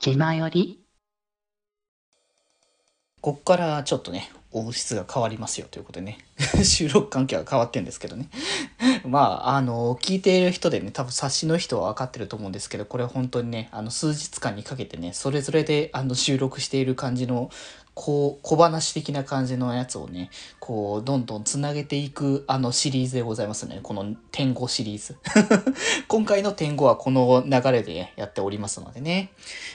気まより？こっからちょっとね、音質が変わりますよということでね、収録環境が変わってんですけどね。まあ、あの、聞いている人でね、多分察しの人は分かってると思うんですけど、これ本当にね、あの、数日間にかけてね、それぞれであの収録している感じのこう、小話的な感じのやつをね、こう、どんどんつなげていく、あのシリーズでございますね。この天狗シリーズ。今回の天狗はこの流れで、やっておりますのでね。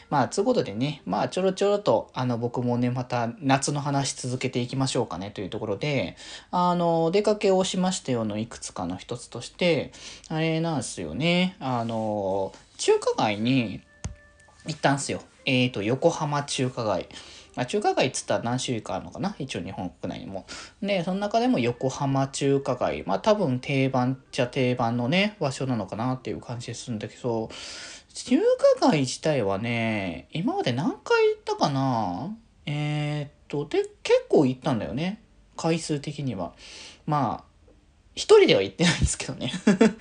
まあ、つうことでね、まあ、ちょろちょろと、あの、僕もね、また夏の話続けていきましょうかね、というところで、あの、出かけをしましたよのいくつかの一つとして、あれなんですよね、あの、中華街に行ったんすよ。えっ、ー、と、横浜中華街。まあ、中華街っつったら何種類かあるのかな？一応日本国内にも。で、その中でも横浜中華街。まあ多分定番っちゃ定番のね、場所なのかなっていう感じですんだけど、中華街自体はね、今まで何回行ったかな？えー、っと、で、結構行ったんだよね。回数的には。まあ、一人では行ってないんですけどね。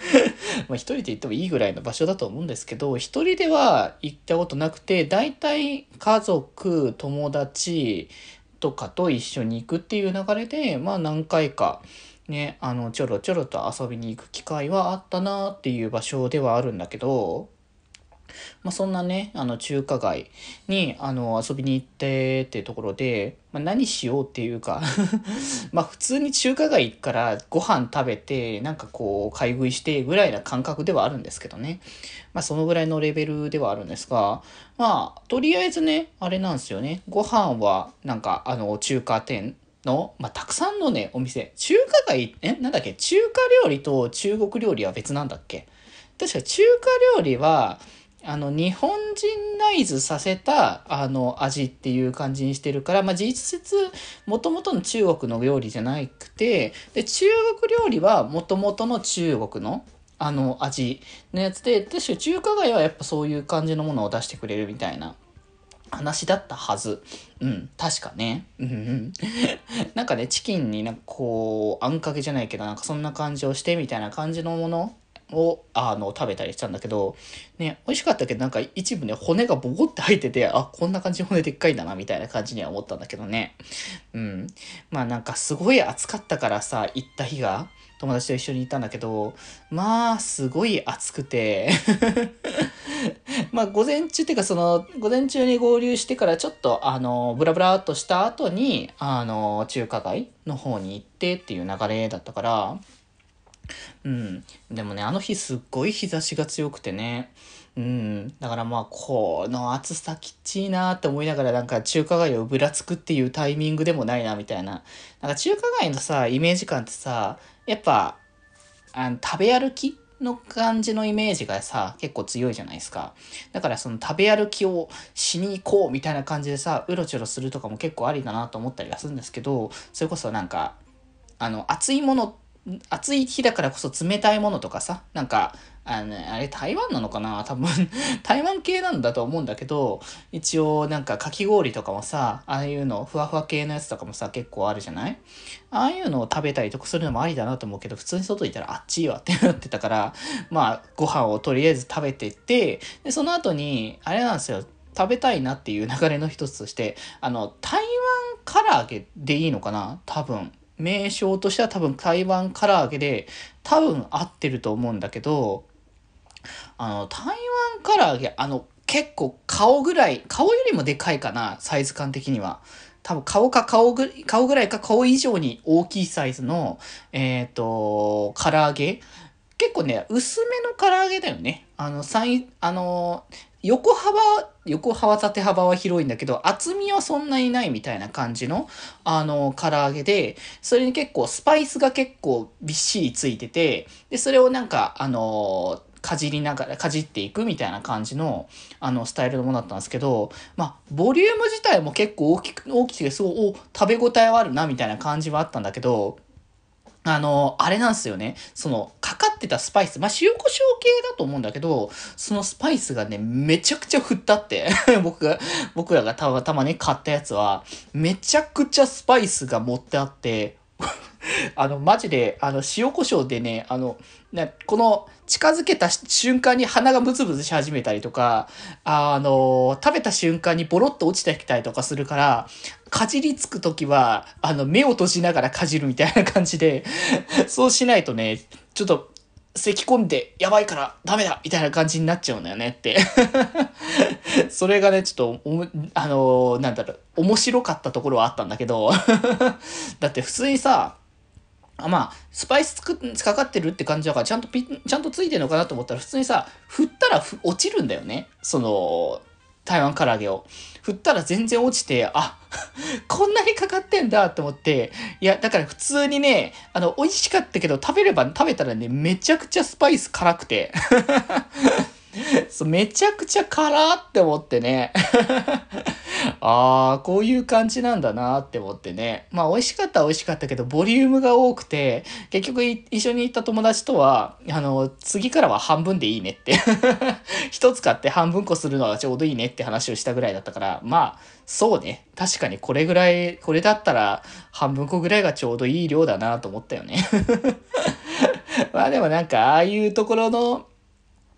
まあ一人で行ってもいいぐらいの場所だと思うんですけど、一人では行ったことなくて、大体家族、友達とかと一緒に行くっていう流れで、まあ何回かね、あの、ちょろちょろと遊びに行く機会はあったなっていう場所ではあるんだけど、まあ、そんなね、あの、中華街に、あの、遊びに行ってってところで、まあ、何しようっていうか まあ、普通に中華街行くからご飯食べて、なんかこう、買い食いしてぐらいな感覚ではあるんですけどね。まあ、そのぐらいのレベルではあるんですが、まあ、とりあえずね、あれなんですよね。ご飯は、なんか、あの、中華店、の、まあ、たくさんのね、お店。中華街、えなんだっけ？中華料理と中国料理は別なんだっけ？確か中華料理は、あの、日本人ナイズさせた、あの、味っていう感じにしてるから、まあ、実質、もともとの中国の料理じゃなくて、で、中国料理はもともとの中国の、あの、味のやつで、確か中華街はやっぱそういう感じのものを出してくれるみたいな話だったはず。うん、確かね。うん。なんかね、チキンになんかこう、あんかけじゃないけど、なんかそんな感じをしてみたいな感じのものをあの食べたりしたんだけど、ね、美味しかったけどなんか一部ね、骨がボコって入ってて、あ、こんな感じ骨でっかいんだな、みたいな感じには思ったんだけどね。うん。まあなんかすごい暑かったからさ、行った日が、友達と一緒に行ったんだけど、まあ、すごい暑くて まあ、午前中っていうか、その、午前中に合流してからちょっと、あの、ブラブラっとした後に、あの、中華街の方に行ってっていう流れだったから、うん。でもね、あの日すっごい日差しが強くてね。うん。だからまあ、この暑さきっちいなって思いながらなんか中華街をぶらつくっていうタイミングでもないなみたいな。なんか中華街のさ、イメージ感ってさ、やっぱ、あの食べ歩きの感じのイメージがさ、結構強いじゃないですか。だからその食べ歩きをしに行こうみたいな感じでさ、うろちょろするとかも結構ありだなと思ったりはするんですけど、それこそなんか、あの、熱いものって暑い日だからこそ冷たいものとかさ、なんか、あの、あれ台湾なのかな？多分台湾系なんだと思うんだけど、一応なんかかき氷とかもさ、ああいうの、ふわふわ系のやつとかもさ、結構あるじゃない？ああいうのを食べたりとかするのもありだなと思うけど、普通に外行ったらあっちいわってなってたから、まあ、ご飯をとりあえず食べてって、で、その後に、あれなんですよ、食べたいなっていう流れの一つとして、あの、台湾唐揚げでいいのかな？多分。名称としては多分台湾唐揚げで多分合ってると思うんだけど、あの、台湾唐揚げ、あの、結構顔ぐらい、顔よりもでかいかな、サイズ感的には。多分顔か顔ぐ、顔ぐらいか顔以上に大きいサイズの、えっ、ー、と、唐揚げ。結構ね、薄めの唐揚げだよね。あの、サイ、あの、横幅、横幅、縦幅は広いんだけど、厚みはそんなにないみたいな感じの、あの、唐揚げで、それに結構スパイスが結構びっしりついてて、で、それをなんか、あの、かじりながら、かじっていくみたいな感じの、あの、スタイルのものだったんですけど、まあ、ボリューム自体も結構大きく、大きくて、すごい、お、食べ応えはあるな、みたいな感じはあったんだけど、あの、あれなんですよね。その、かかってたスパイス、まあ、塩胡椒系だと思うんだけど、そのスパイスがね、めちゃくちゃ振ったって。僕が、僕らがたまたまね、買ったやつは、めちゃくちゃスパイスが盛ってあって。あの、マジで、あの、塩胡椒でね、あの、ね、この、近づけた瞬間に鼻がブツブツし始めたりとか、あの、食べた瞬間にボロッと落ちてきたりとかするから、かじりつくときは、あの、目を閉じながらかじるみたいな感じで、そうしないとね、ちょっと、咳き込んでやばいからダメだみたいな感じになっちゃうんだよねって。それがね、ちょっと、あの、なんだろう、面白かったところはあったんだけど。だって普通にさ、まあ、スパイスつくかかってるって感じだから、ちゃんとピちゃんとついてるのかなと思ったら、普通にさ、振ったら落ちるんだよね。その、台湾唐揚げを。振ったら全然落ちて、あ、こんなにかかってんだと思って、いや、だから普通にね、あの、美味しかったけど、食べれば、食べたらね、めちゃくちゃスパイス辛くて。そうめちゃくちゃ辛って思ってね。ああ、こういう感じなんだなって思ってね。まあ美味しかったは美味しかったけど、ボリュームが多くて、結局一緒に行った友達とは、あの、次からは半分でいいねって 一つ買って半分こするのがちょうどいいねって話をしたぐらいだったから、まあ、そうね。確かにこれぐらい、これだったら半分こぐらいがちょうどいい量だなと思ったよねまあでもなんか、ああいうところの、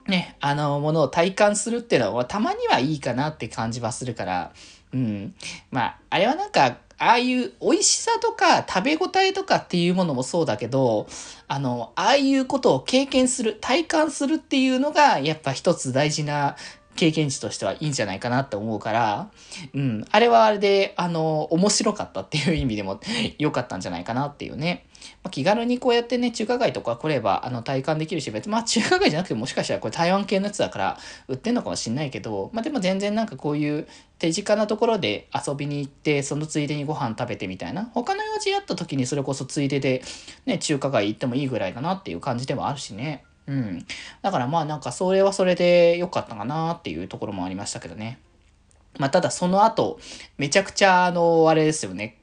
ね、あの、ものを体感するっていうのは、たまにはいいかなって感じはするから、うん。まあ、あれはなんか、ああいう美味しさとか食べ応えとかっていうものもそうだけど、あの、ああいうことを経験する、体感するっていうのが、やっぱ一つ大事な経験値としてはいいんじゃないかなって思うから、うん、あれはあれで、あの、面白かったっていう意味でも 良かったんじゃないかなっていうね。まあ、気軽にこうやってね、中華街とか来れば、あの、体感できるし、別に、まあ、中華街じゃなくてもしかしたらこれ台湾系のやつだから売ってんのかもしんないけど、まあ、でも全然なんかこういう手近なところで遊びに行って、そのついでにご飯食べてみたいな。他の用事やった時にそれこそついでで、ね、中華街行ってもいいぐらいかなっていう感じでもあるしね。うん。だからまあなんかそれはそれで良かったかなっていうところもありましたけどね。まあただその後、めちゃくちゃあの、あれですよね。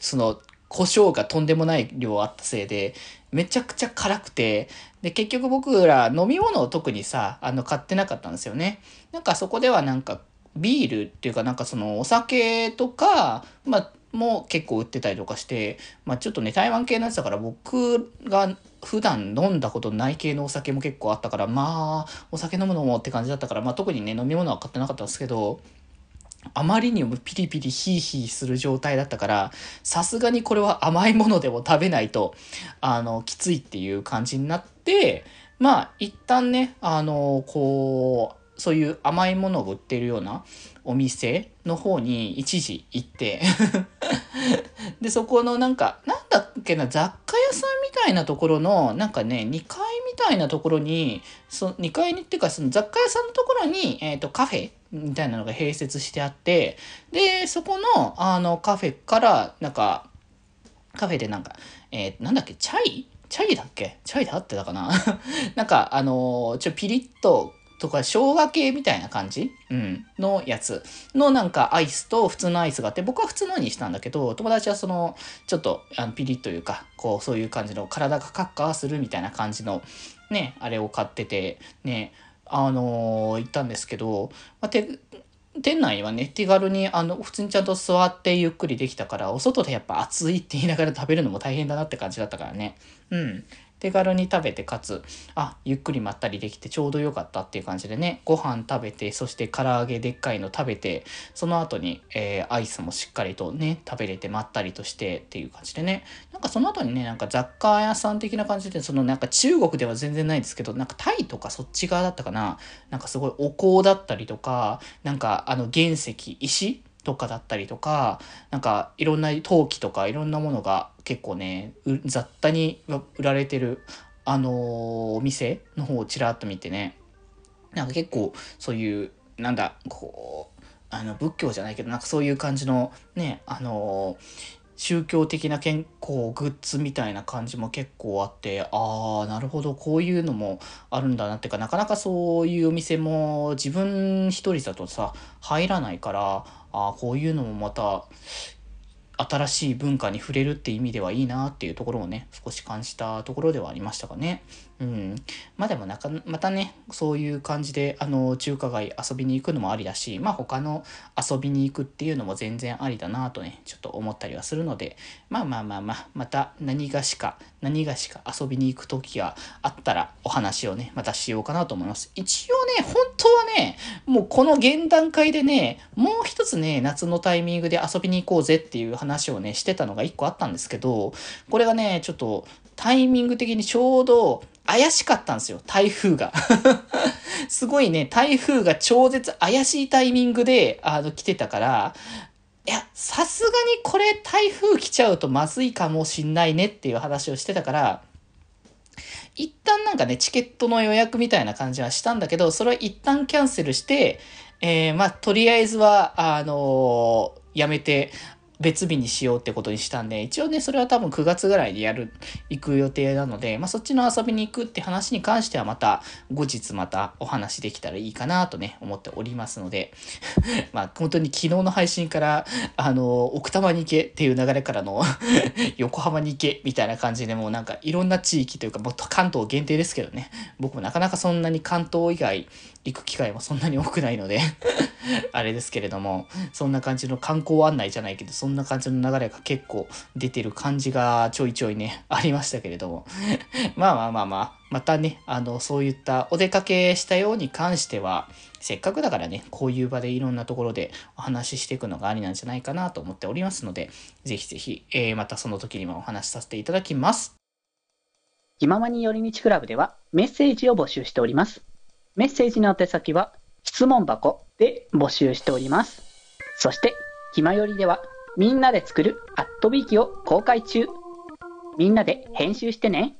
その、胡椒がとんでもない量あったせいで、めちゃくちゃ辛くて、で、結局僕ら飲み物を特にさ、あの、買ってなかったんですよね。なんかそこではなんか、ビールっていうかなんかそのお酒とか、まあ、も結構売ってたりとかして、まあちょっとね、台湾系のやつだから僕が普段飲んだことない系のお酒も結構あったから、まあ、お酒飲むのもって感じだったから、まあ特にね、飲み物は買ってなかったんですけど、あまりにもピリピリヒーヒーする状態だったから、さすがにこれは甘いものでも食べないと、あの、きついっていう感じになって、まあ、一旦ね、あの、こう、そういう甘いものを売ってるようなお店の方に一時行って。で、そこのなんか、なんだっけな、雑貨屋さんみたいなところの、なんかね、2階みたいなところに、そ2階にっていうか、その雑貨屋さんのところに、えっ、ー、と、カフェみたいなのが併設してあって、で、そこの、あの、カフェから、なんか、カフェでなんか、えー、なんだっけ、チャイ？チャイだっけ？チャイで合ってたかな？なんか、あのー、ちょ、ピリッととか、生姜系みたいな感じ？うん。のやつのなんかアイスと普通のアイスがあって、僕は普通のにしたんだけど、友達はその、ちょっと、あの、ピリッというか、こう、そういう感じの体がカッカーするみたいな感じの、ね、あれを買ってて、ね、あのー、行ったんですけど、まあ、て店内はね、手軽に、あの、普通にちゃんと座ってゆっくりできたから、お外でやっぱ暑いって言いながら食べるのも大変だなって感じだったからね。うん。手軽に食べてかつあゆっくりまったりできてちょうど良かったっていう感じでねご飯食べてそして唐揚げでっかいの食べてその後に、えー、アイスもしっかりとね食べれてまったりとしてっていう感じでね。なんかその後にねなんか雑貨屋さん的な感じでそのなんか中国では全然ないですけどなんかタイとかそっち側だったかな。なんかすごいお香だったりとかなんかあの原石石とかだったりとか、なんかいろんな陶器とかいろんなものが結構ね、雑多に売られてる、あのー、お店の方をちらっと見てね、なんか結構そういう、なんだ、こう、あの仏教じゃないけど、なんかそういう感じのね、あのー、宗教的な健康グッズみたいな感じも結構あってああなるほど。こういうのもあるんだなってかなかなかそういうお店も自分一人だとさ入らないからああこういうのもまた新しい文化に触れるって意味ではいいなっていうところをね、少し感じたところではありましたかね。うん。まあでもなか、またね、そういう感じで、あの、中華街遊びに行くのもありだし、まあ他の遊びに行くっていうのも全然ありだなとね、ちょっと思ったりはするので、まあまあまあまあ、また何がしか、何がしか遊びに行く時があったら話をね、またしようかなと思います。一応ね、本当はね、もうこの現段階でね、もう一つね、夏のタイミングで遊びに行こうぜっていう話をね、してたのが一個あったんですけど、これがね、ちょっとタイミング的にちょうど怪しかったんですよ、台風が。すごいね、台風が超絶怪しいタイミングで、あの、来てたから、いや、さすがにこれ台風来ちゃうとまずいかもしんないねっていう話をしてたから、一旦なんかね、チケットの予約みたいな感じはしたんだけど、それは一旦キャンセルして、えー、まあ、とりあえずは、あのー、やめて、別日にしようってことにしたんで、一応ね、それは多分9月ぐらいでやる、行く予定なので、まあ、そっちの遊びに行くって話に関してはまた、後日またお話できたらいいかなとね、思っておりますので、まあ、本当に昨日の配信から、あの、奥多摩に行けっていう流れからの 横浜に行けみたいな感じでもうなんかいろんな地域というか、もっと関東限定ですけどね、僕もなかなかそんなに関東以外行く機会もそんなに多くないので あれですけれども、そんな感じの観光案内じゃないけど、そんな感じの流れが結構出てる感じがちょいちょいね、ありましたけれども。まあまあまあまあ、またね、あの、そういったお出かけしたように関しては、せっかくだからね、こういう場でいろんなところでお話ししていくのがありなんじゃないかなと思っておりますので、ぜひぜひ、えー、またその時にはお話しさせていただきます。気ままに寄り道クラブではメッセージを募集しております。メッセージの宛先は質問箱で募集しております。そして、ひまよりではみんなで作るアットビーキを公開中。みんなで編集してね。